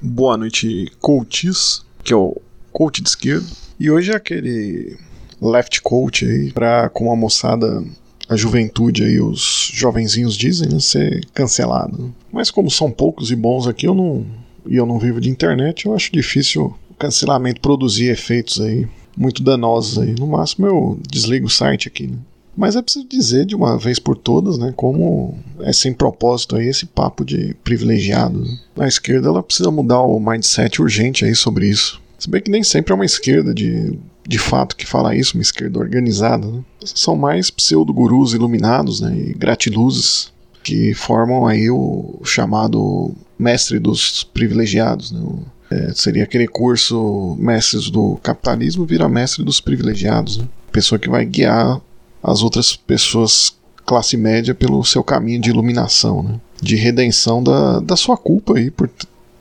Boa noite, coaches, que é o coach de esquerda. E hoje é aquele left coach aí, pra, com a moçada, a juventude aí, os jovenzinhos dizem, né, ser cancelado. Mas como são poucos e bons aqui, eu não, e eu não vivo de internet, eu acho difícil o cancelamento produzir efeitos aí muito danosos aí. No máximo eu desligo o site aqui, né? Mas é preciso dizer de uma vez por todas, né, como é sem propósito aí esse papo de privilegiado. Né? A esquerda ela precisa mudar o mindset urgente aí sobre isso. Se bem que nem sempre é uma esquerda de, de fato que fala isso, uma esquerda organizada. Né? São mais pseudo-gurus iluminados né, e gratiluzes que formam aí o chamado mestre dos privilegiados. Né? É, seria aquele curso mestres do capitalismo vira mestre dos privilegiados. Né? Pessoa que vai guiar as outras pessoas classe média pelo seu caminho de iluminação, né? de redenção da, da sua culpa aí por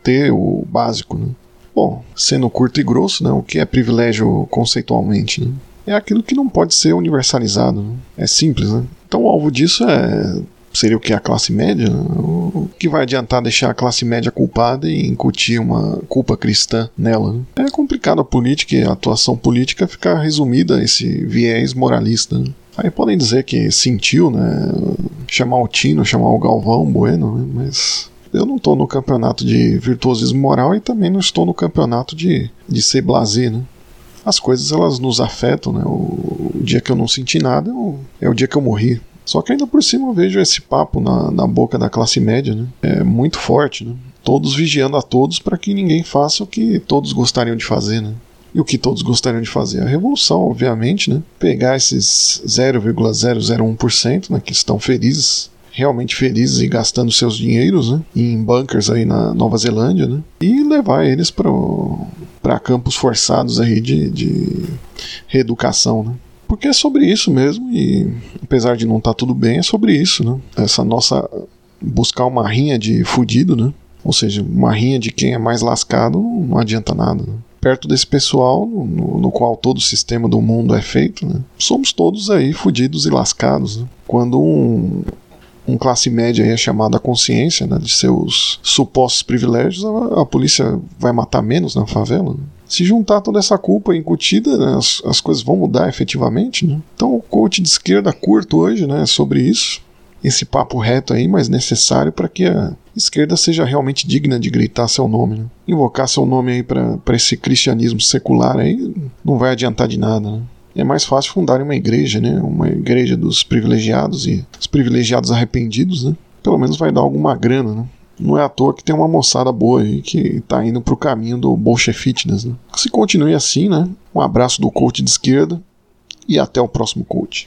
ter o básico. Né? Bom, sendo curto e grosso, né, o que é privilégio conceitualmente? Né? É aquilo que não pode ser universalizado. Né? É simples. Né? Então o alvo disso é seria o que a classe média? Né? O que vai adiantar deixar a classe média culpada e incutir uma culpa cristã nela? Né? É complicado a política e a atuação política ficar resumida a esse viés moralista. Aí podem dizer que sentiu, né? Chamar o Tino, chamar o Galvão, Bueno, né? mas eu não estou no campeonato de virtuosismo moral e também não estou no campeonato de, de ser blazer, né? As coisas elas nos afetam, né? O, o dia que eu não senti nada é o dia que eu morri. Só que ainda por cima eu vejo esse papo na, na boca da classe média, né? É muito forte, né? Todos vigiando a todos para que ninguém faça o que todos gostariam de fazer, né? E o que todos gostariam de fazer? A revolução, obviamente, né? Pegar esses 0,001% né, que estão felizes, realmente felizes e gastando seus dinheiros né, em bunkers aí na Nova Zelândia, né? E levar eles para campos forçados aí de, de reeducação, né? Porque é sobre isso mesmo, e apesar de não estar tá tudo bem, é sobre isso, né? Essa nossa buscar uma rinha de fudido, né? Ou seja, uma rinha de quem é mais lascado não adianta nada. Né? Perto desse pessoal no, no, qual todo o sistema do mundo é feito, né? somos todos aí fudidos e lascados. Né? Quando um, um classe média é chamado à consciência né, de seus supostos privilégios, a, a, polícia vai matar menos na favela. Né? Se juntar toda essa culpa incutida, né, as, as coisas vão mudar efetivamente. Né? Então o coach de esquerda curto hoje né, é sobre isso esse papo reto aí, mas necessário para que a esquerda seja realmente digna de gritar seu nome. Né? Invocar seu nome aí para esse cristianismo secular aí não vai adiantar de nada. Né? É mais fácil fundar uma igreja, né? Uma igreja dos privilegiados e os privilegiados arrependidos, né? Pelo menos vai dar alguma grana, né? Não é à toa que tem uma moçada boa aí que tá indo pro caminho do Bolche Fitness, né? Se continue assim, né? Um abraço do coach de esquerda e até o próximo coach.